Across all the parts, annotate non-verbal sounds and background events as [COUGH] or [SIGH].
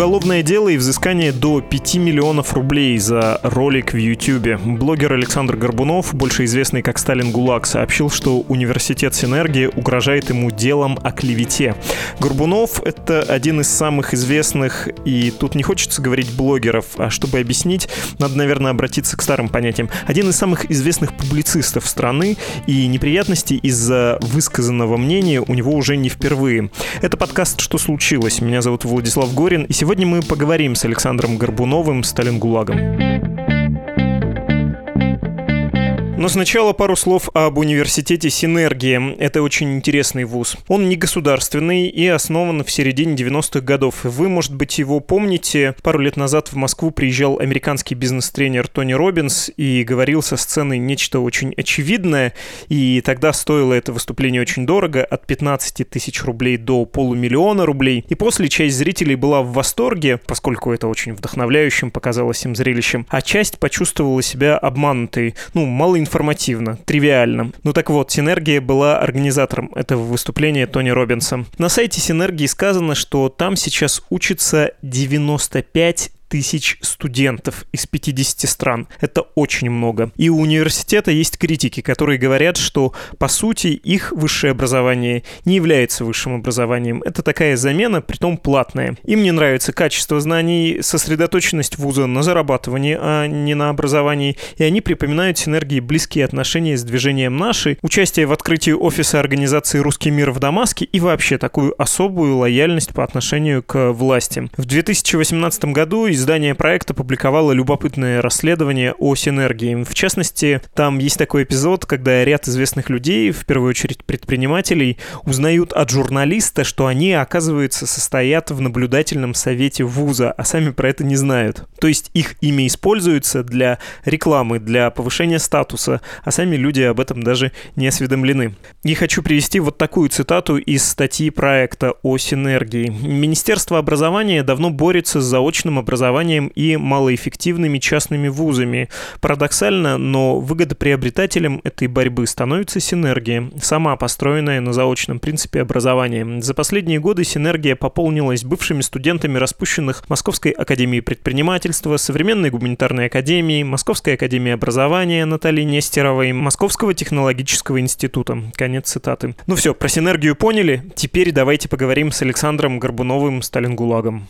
Уголовное дело и взыскание до 5 миллионов рублей за ролик в YouTube. Блогер Александр Горбунов, больше известный как Сталин ГУЛАГ, сообщил, что университет Синергия угрожает ему делом о клевете. Горбунов — это один из самых известных, и тут не хочется говорить блогеров, а чтобы объяснить, надо, наверное, обратиться к старым понятиям. Один из самых известных публицистов страны, и неприятности из-за высказанного мнения у него уже не впервые. Это подкаст «Что случилось?». Меня зовут Владислав Горин, и сегодня мы поговорим с Александром Горбуновым, Сталингулагом. Но сначала пару слов об университете Синергия. Это очень интересный вуз. Он не государственный и основан в середине 90-х годов. Вы, может быть, его помните. Пару лет назад в Москву приезжал американский бизнес-тренер Тони Робинс и говорил со сцены нечто очень очевидное. И тогда стоило это выступление очень дорого, от 15 тысяч рублей до полумиллиона рублей. И после часть зрителей была в восторге, поскольку это очень вдохновляющим показалось им зрелищем, а часть почувствовала себя обманутой. Ну, мало информативно, тривиально. Ну так вот, Синергия была организатором этого выступления Тони Робинса. На сайте Синергии сказано, что там сейчас учится 95 тысяч студентов из 50 стран. Это очень много. И у университета есть критики, которые говорят, что, по сути, их высшее образование не является высшим образованием. Это такая замена, притом платная. Им не нравится качество знаний, сосредоточенность вуза на зарабатывании, а не на образовании. И они припоминают синергии близкие отношения с движением «Наши», участие в открытии офиса организации «Русский мир» в Дамаске и вообще такую особую лояльность по отношению к власти. В 2018 году из издание проекта публиковало любопытное расследование о синергии. В частности, там есть такой эпизод, когда ряд известных людей, в первую очередь предпринимателей, узнают от журналиста, что они, оказывается, состоят в наблюдательном совете вуза, а сами про это не знают. То есть их имя используется для рекламы, для повышения статуса, а сами люди об этом даже не осведомлены. И хочу привести вот такую цитату из статьи проекта о синергии. Министерство образования давно борется с заочным образованием образованием и малоэффективными частными вузами. Парадоксально, но выгодоприобретателем этой борьбы становится Синергия, сама построенная на заочном принципе образования. За последние годы Синергия пополнилась бывшими студентами распущенных Московской академии предпринимательства, Современной гуманитарной академии, Московской академии образования Натальи Нестеровой, Московского технологического института. Конец цитаты. Ну все, про Синергию поняли? Теперь давайте поговорим с Александром Горбуновым Сталингулагом.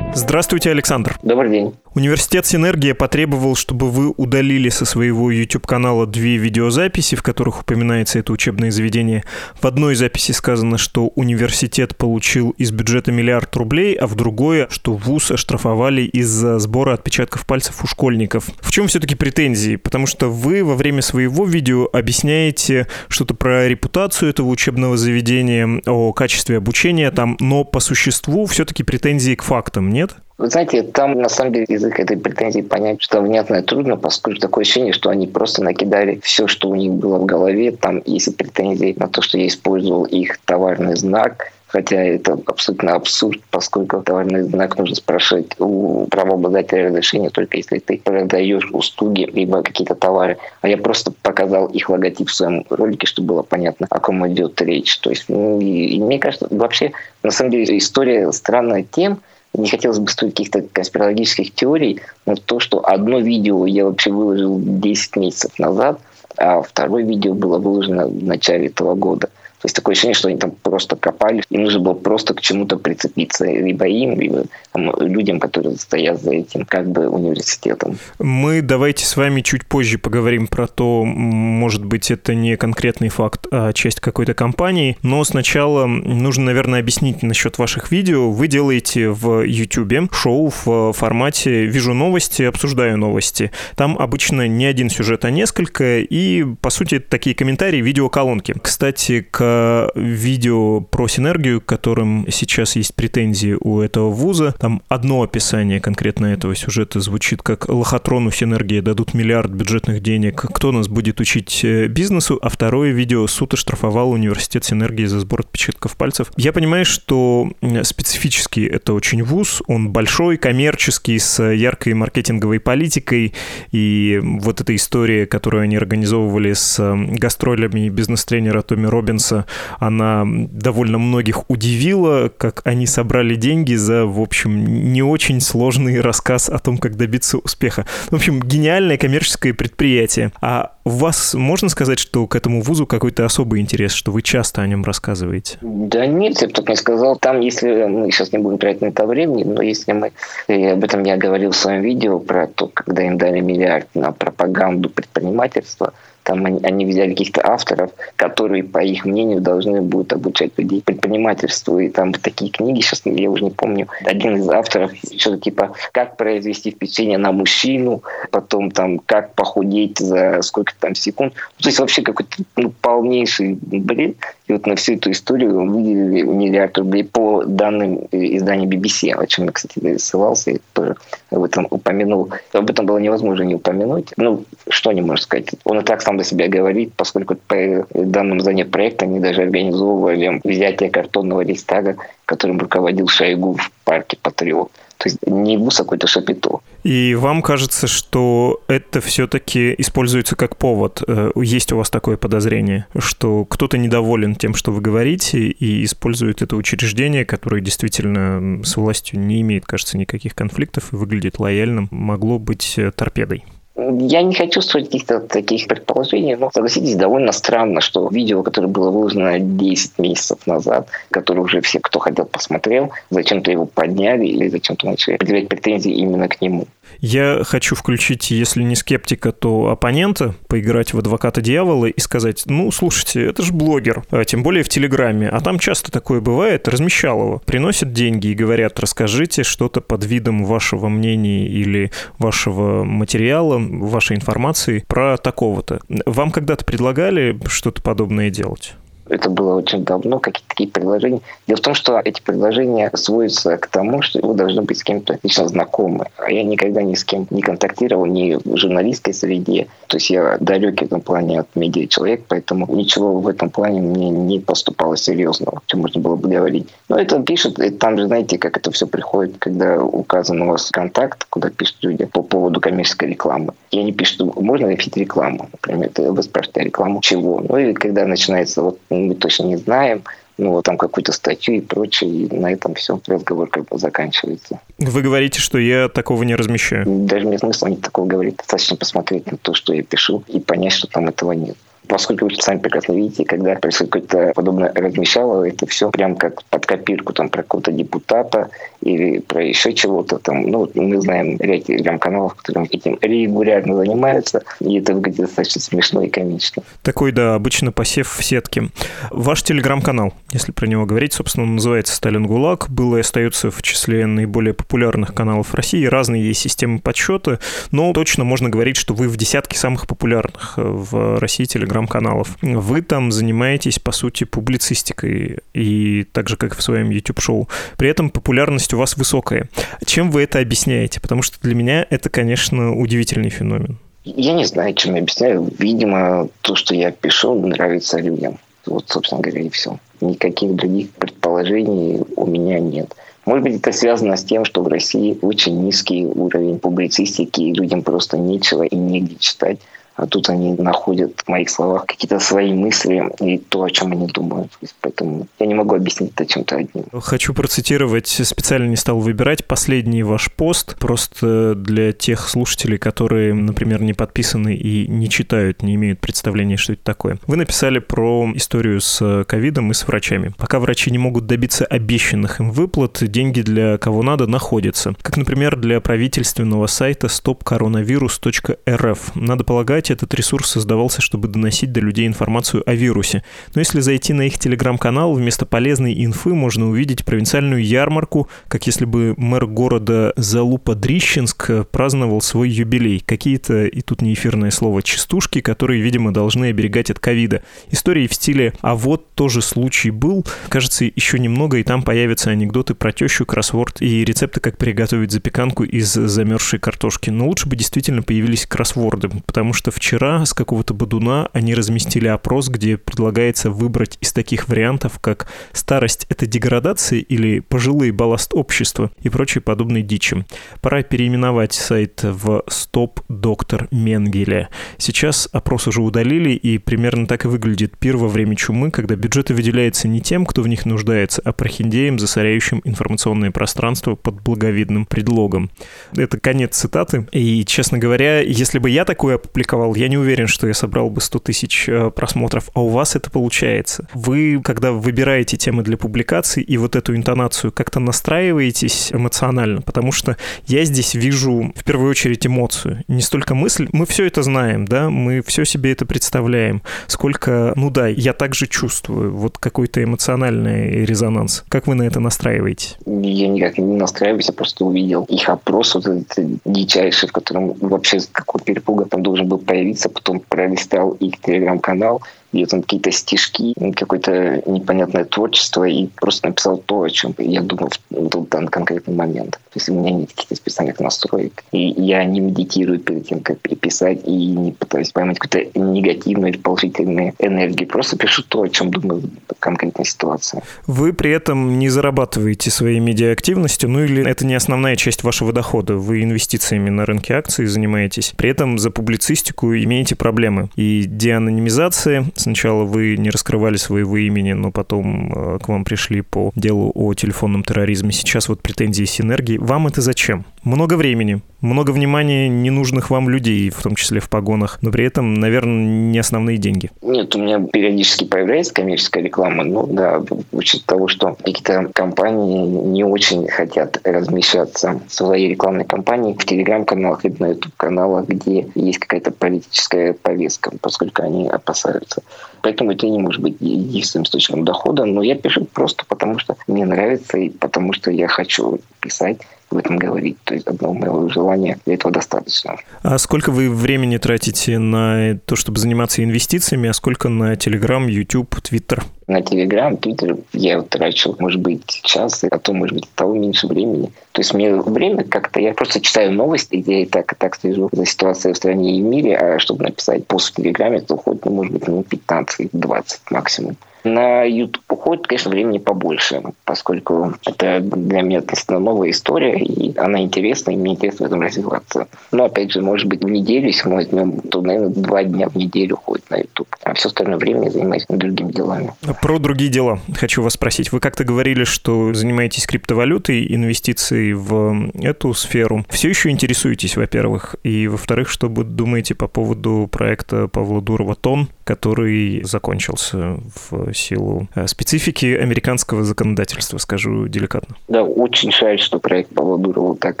Здравствуйте, Александр. Добрый день. Университет Синергия потребовал, чтобы вы удалили со своего YouTube-канала две видеозаписи, в которых упоминается это учебное заведение. В одной записи сказано, что университет получил из бюджета миллиард рублей, а в другой, что ВУЗ оштрафовали из-за сбора отпечатков пальцев у школьников. В чем все-таки претензии? Потому что вы во время своего видео объясняете что-то про репутацию этого учебного заведения, о качестве обучения там, но по существу все-таки претензии к фактам, нет? Вы знаете, там на самом деле язык этой претензии понять, что внятно трудно, поскольку такое ощущение, что они просто накидали все, что у них было в голове. Там есть претензии на то, что я использовал их товарный знак, хотя это абсолютно абсурд, поскольку товарный знак нужно спрашивать у правообладателя разрешения только если ты продаешь услуги либо какие-то товары. А я просто показал их логотип в своем ролике, чтобы было понятно, о ком идет речь. То есть, ну, и, и мне кажется, вообще, на самом деле, история странная тем, не хотелось бы строить каких-то конспирологических теорий, но то, что одно видео я вообще выложил 10 месяцев назад, а второе видео было выложено в начале этого года – то есть такое ощущение, что они там просто копали, им нужно было просто к чему-то прицепиться, либо им, либо там, людям, которые стоят за этим как бы университетом. Мы давайте с вами чуть позже поговорим про то, может быть, это не конкретный факт, а часть какой-то компании, но сначала нужно, наверное, объяснить насчет ваших видео. Вы делаете в YouTube шоу в формате «Вижу новости, обсуждаю новости». Там обычно не один сюжет, а несколько, и, по сути, такие комментарии, видеоколонки. Кстати, к видео про синергию, к которым сейчас есть претензии у этого вуза. Там одно описание конкретно этого сюжета звучит как «Лохотрону синергии дадут миллиард бюджетных денег. Кто нас будет учить э, бизнесу?» А второе видео «Суд оштрафовал университет синергии за сбор отпечатков пальцев». Я понимаю, что специфически это очень вуз. Он большой, коммерческий, с яркой маркетинговой политикой. И вот эта история, которую они организовывали с гастролями бизнес-тренера Томми Робинса, она довольно многих удивила, как они собрали деньги за, в общем, не очень сложный рассказ о том, как добиться успеха. В общем, гениальное коммерческое предприятие. А у вас можно сказать, что к этому вузу какой-то особый интерес, что вы часто о нем рассказываете? Да нет, я бы так не сказал. Там, если мы сейчас не будем тратить на это времени, но если мы, и об этом я говорил в своем видео, про то, когда им дали миллиард на пропаганду предпринимательства – там они, они взяли каких-то авторов, которые, по их мнению, должны будут обучать людей предпринимательству. И там такие книги, сейчас я уже не помню, один из авторов что-то типа «Как произвести впечатление на мужчину», потом там «Как похудеть за сколько там секунд». То есть вообще какой-то ну, полнейший бред. И вот на всю эту историю выделили миллиард рублей по данным издания BBC, о чем я, кстати, ссылался, и тоже об этом упомянул. Об этом было невозможно не упомянуть. Ну, что не можно сказать. Он и так сам до себя говорит, поскольку по данным издания проекта они даже организовывали взятие картонного рейстага, которым руководил Шойгу в парке Патриот. То есть не вуз, а какой-то шапито. И вам кажется, что это все-таки используется как повод? Э, есть у вас такое подозрение, что кто-то недоволен тем, что вы говорите, и использует это учреждение, которое действительно с властью не имеет, кажется, никаких конфликтов и выглядит лояльным, могло быть э, торпедой? Я не хочу строить каких-то таких предположений, но согласитесь, довольно странно, что видео, которое было выложено 10 месяцев назад, которое уже все, кто хотел, посмотрел, зачем-то его подняли или зачем-то начали предъявлять претензии именно к нему. Я хочу включить, если не скептика, то оппонента, поиграть в адвоката дьявола и сказать, ну, слушайте, это же блогер, а тем более в Телеграме, а там часто такое бывает, размещал его, приносят деньги и говорят, расскажите что-то под видом вашего мнения или вашего материала, вашей информации про такого-то. Вам когда-то предлагали что-то подобное делать? Это было очень давно, какие-то такие предложения. Дело в том, что эти предложения сводятся к тому, что вы должны быть с кем-то лично знакомы. А я никогда ни с кем не контактировал, ни в журналистской среде. То есть я далекий в этом плане от медиа человек, поэтому ничего в этом плане мне не поступало серьезного, чем можно было бы говорить. Но это пишут, и там же знаете, как это все приходит, когда указан у вас контакт, куда пишут люди по поводу коммерческой рекламы. И они пишут, можно написать рекламу, например. Вы спрашиваете, а рекламу чего? Ну и когда начинается вот мы точно не знаем, ну, там какую-то статью и прочее, и на этом все, разговор как бы заканчивается. Вы говорите, что я такого не размещаю? Даже нет смысла не такого говорить. Достаточно посмотреть на то, что я пишу, и понять, что там этого нет поскольку вы сами прекрасно видите, когда происходит какое-то подобное размещало, это все прям как под копирку там про какого-то депутата или про еще чего-то там. Ну, мы знаем ряд телеграм-каналов, которые этим регулярно занимаются, и это выглядит достаточно смешно и комично. Такой, да, обычно посев в сетке. Ваш телеграм-канал, если про него говорить, собственно, он называется «Сталин ГУЛАГ», был и остается в числе наиболее популярных каналов России. Разные есть системы подсчета, но точно можно говорить, что вы в десятке самых популярных в России телеграм телеграм-каналов. Вы там занимаетесь, по сути, публицистикой, и так же, как и в своем YouTube-шоу. При этом популярность у вас высокая. Чем вы это объясняете? Потому что для меня это, конечно, удивительный феномен. Я не знаю, чем я объясняю. Видимо, то, что я пишу, нравится людям. Вот, собственно говоря, и все. Никаких других предположений у меня нет. Может быть, это связано с тем, что в России очень низкий уровень публицистики, и людям просто нечего и негде читать а тут они находят в моих словах какие-то свои мысли и то, о чем они думают. Поэтому я не могу объяснить это чем-то одним. Хочу процитировать, специально не стал выбирать, последний ваш пост, просто для тех слушателей, которые, например, не подписаны и не читают, не имеют представления, что это такое. Вы написали про историю с ковидом и с врачами. Пока врачи не могут добиться обещанных им выплат, деньги для кого надо находятся. Как, например, для правительственного сайта stopcoronavirus.rf. Надо полагать, этот ресурс создавался, чтобы доносить до людей информацию о вирусе. Но если зайти на их телеграм-канал, вместо полезной инфы можно увидеть провинциальную ярмарку, как если бы мэр города Залупа-Дрищенск праздновал свой юбилей. Какие-то, и тут не эфирное слово, частушки, которые, видимо, должны оберегать от ковида. Истории в стиле «а вот тоже случай был», кажется, еще немного, и там появятся анекдоты про тещу, кроссворд и рецепты, как приготовить запеканку из замерзшей картошки. Но лучше бы действительно появились кроссворды, потому что что вчера с какого-то бодуна они разместили опрос, где предлагается выбрать из таких вариантов, как старость — это деградация или пожилый балласт общества и прочие подобные дичи. Пора переименовать сайт в «Стоп, доктор Менгеле». Сейчас опрос уже удалили, и примерно так и выглядит пир во время чумы, когда бюджеты выделяются не тем, кто в них нуждается, а прохиндеям, засоряющим информационное пространство под благовидным предлогом. Это конец цитаты. И, честно говоря, если бы я такое опубликовал, я не уверен, что я собрал бы 100 тысяч э, просмотров, а у вас это получается. Вы, когда выбираете темы для публикаций и вот эту интонацию, как-то настраиваетесь эмоционально, потому что я здесь вижу в первую очередь эмоцию, не столько мысль. Мы все это знаем, да, мы все себе это представляем. Сколько, ну да, я также чувствую вот какой-то эмоциональный резонанс. Как вы на это настраиваетесь? Я никак не настраиваюсь, я просто увидел их опрос, вот этот дичайший, в котором вообще какой перепуга там должен был появиться, потом пролистал их телеграм-канал, где там какие-то стишки, какое-то непонятное творчество, и просто написал то, о чем я думал в данный конкретный момент. То есть у меня нет каких-то специальных настроек. И я не медитирую перед тем, как писать, и не пытаюсь поймать какую-то негативную или положительную энергию. Просто пишу то, о чем думаю в конкретной ситуации. Вы при этом не зарабатываете своей медиаактивностью, ну или это не основная часть вашего дохода. Вы инвестициями на рынке акций занимаетесь. При этом за публицистику имеете проблемы. И деанонимизация Сначала вы не раскрывали своего имени, но потом э, к вам пришли по делу о телефонном терроризме. Сейчас вот претензии синергии. Вам это зачем? Много времени, много внимания ненужных вам людей, в том числе в погонах, но при этом, наверное, не основные деньги. Нет, у меня периодически появляется коммерческая реклама, ну да, в учет того, что какие-то компании не очень хотят размещаться в своей рекламной кампании в телеграм-каналах или на YouTube-каналах, где есть какая-то политическая повестка, поскольку они опасаются Поэтому это не может быть единственным источником дохода. Но я пишу просто потому, что мне нравится и потому, что я хочу писать в этом говорить. То есть одного моего желания для этого достаточно. А сколько вы времени тратите на то, чтобы заниматься инвестициями, а сколько на Telegram, YouTube, Twitter? На Telegram, Twitter я трачу, может быть, час, а то, может быть, того меньше времени. То есть мне время как-то... Я просто читаю новости, где я и так, и так слежу за ситуацией в стране и в мире, а чтобы написать пост в Телеграме, то уходит, ну, может быть, минут 15-20 максимум. На YouTube уходит, конечно, времени побольше, поскольку это для меня относительно новая история, и она интересна, и мне интересно в этом развиваться. Но, опять же, может быть, в неделю, если мы возьмем, то, наверное, два дня в неделю уходит на YouTube. А все остальное время я занимаюсь другими делами. Про другие дела хочу вас спросить. Вы как-то говорили, что занимаетесь криптовалютой, инвестицией в эту сферу. Все еще интересуетесь, во-первых, и, во-вторых, что вы думаете по поводу проекта Павла Дурова «Тон», который закончился в силу э, специфики американского законодательства, скажу деликатно. Да, очень жаль, что проект Павла Дурова так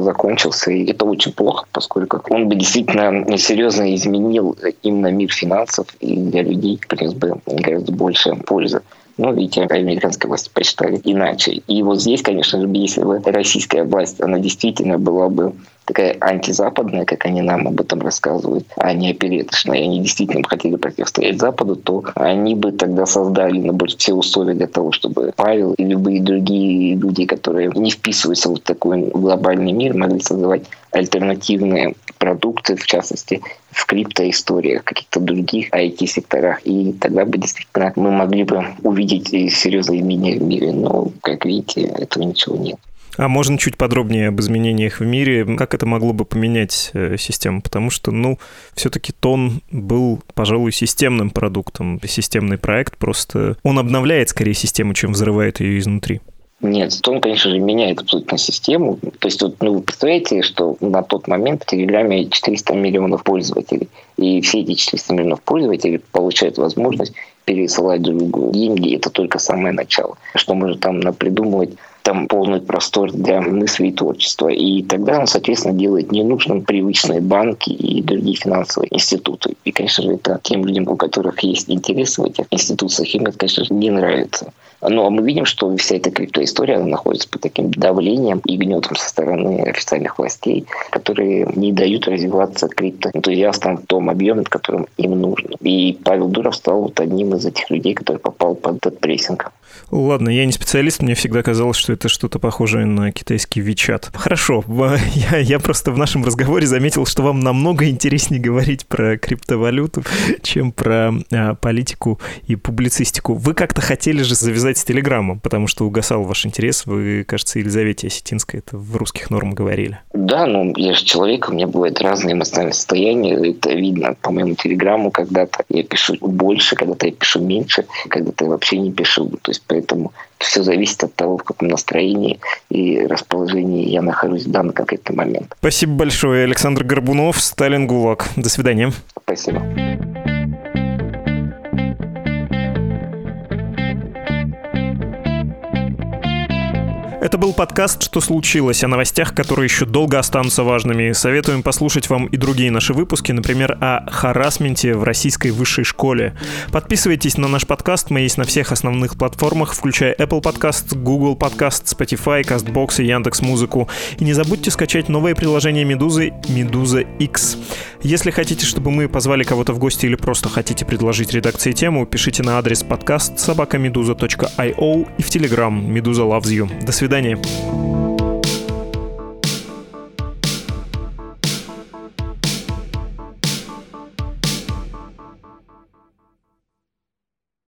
закончился, и это очень плохо, поскольку он бы действительно серьезно изменил именно мир финансов, и для людей принес бы гораздо больше пользы. Ну, видите, американская власть посчитали иначе. И вот здесь, конечно же, если бы российская власть, она действительно была бы такая антизападная, как они нам об этом рассказывают, а не опереточная, и они действительно хотели противостоять Западу, то они бы тогда создали наоборот, все условия для того, чтобы Павел и любые другие люди, которые не вписываются в такой глобальный мир, могли создавать альтернативные продукты, в частности, в криптоисториях, каких-то других IT-секторах. И тогда бы действительно мы могли бы увидеть серьезные изменения в мире. Но, как видите, этого ничего нет. А можно чуть подробнее об изменениях в мире? Как это могло бы поменять э, систему? Потому что, ну, все-таки Тон был, пожалуй, системным продуктом. Системный проект просто... Он обновляет скорее систему, чем взрывает ее изнутри. Нет, Тон, конечно же, меняет абсолютно систему. То есть, вот, ну, вы представляете, что на тот момент в Телеграме 400 миллионов пользователей. И все эти 400 миллионов пользователей получают возможность пересылать друг другу деньги. Это только самое начало. Что можно там напридумывать там полный простор для мысли и творчества. И тогда он, соответственно, делает ненужным привычные банки и другие финансовые институты. И, конечно же, это тем людям, у которых есть интерес в этих институциях, им это, конечно же, не нравится. Но мы видим, что вся эта криптоистория находится под таким давлением и гнетом со стороны официальных властей, которые не дают развиваться криптоэнтузиастам в том объеме, в котором им нужно. И Павел Дуров стал вот одним из этих людей, который попал под этот прессинг. Ладно, я не специалист, мне всегда казалось, что это что-то похожее на китайский Вичат. Хорошо, [LAUGHS] я, я просто в нашем разговоре заметил, что вам намного интереснее говорить про криптовалюту, [LAUGHS] чем про а, политику и публицистику. Вы как-то хотели же завязать с Телеграмом, потому что угасал ваш интерес. Вы, кажется, Елизавете Осетинской это в русских нормах говорили. Да, ну я же человек, у меня бывают разные эмоциональные состояния. Это видно по моему Телеграму. Когда-то я пишу больше, когда-то я пишу меньше, когда-то я вообще не пишу. То есть поэтому все зависит от того, в каком настроении и расположении я нахожусь в данный конкретный момент. Спасибо большое, Александр Горбунов, Сталин ГУЛАГ. До свидания. Спасибо. Это был подкаст «Что случилось?» о новостях, которые еще долго останутся важными. Советуем послушать вам и другие наши выпуски, например, о харасменте в российской высшей школе. Подписывайтесь на наш подкаст, мы есть на всех основных платформах, включая Apple Podcast, Google Podcast, Spotify, CastBox и Яндекс.Музыку. И не забудьте скачать новое приложение «Медузы» «Медуза X». Если хотите, чтобы мы позвали кого-то в гости или просто хотите предложить редакции тему, пишите на адрес подкаст собакамедуза.io и в Telegram «Медуза loves you». До свидания свидания.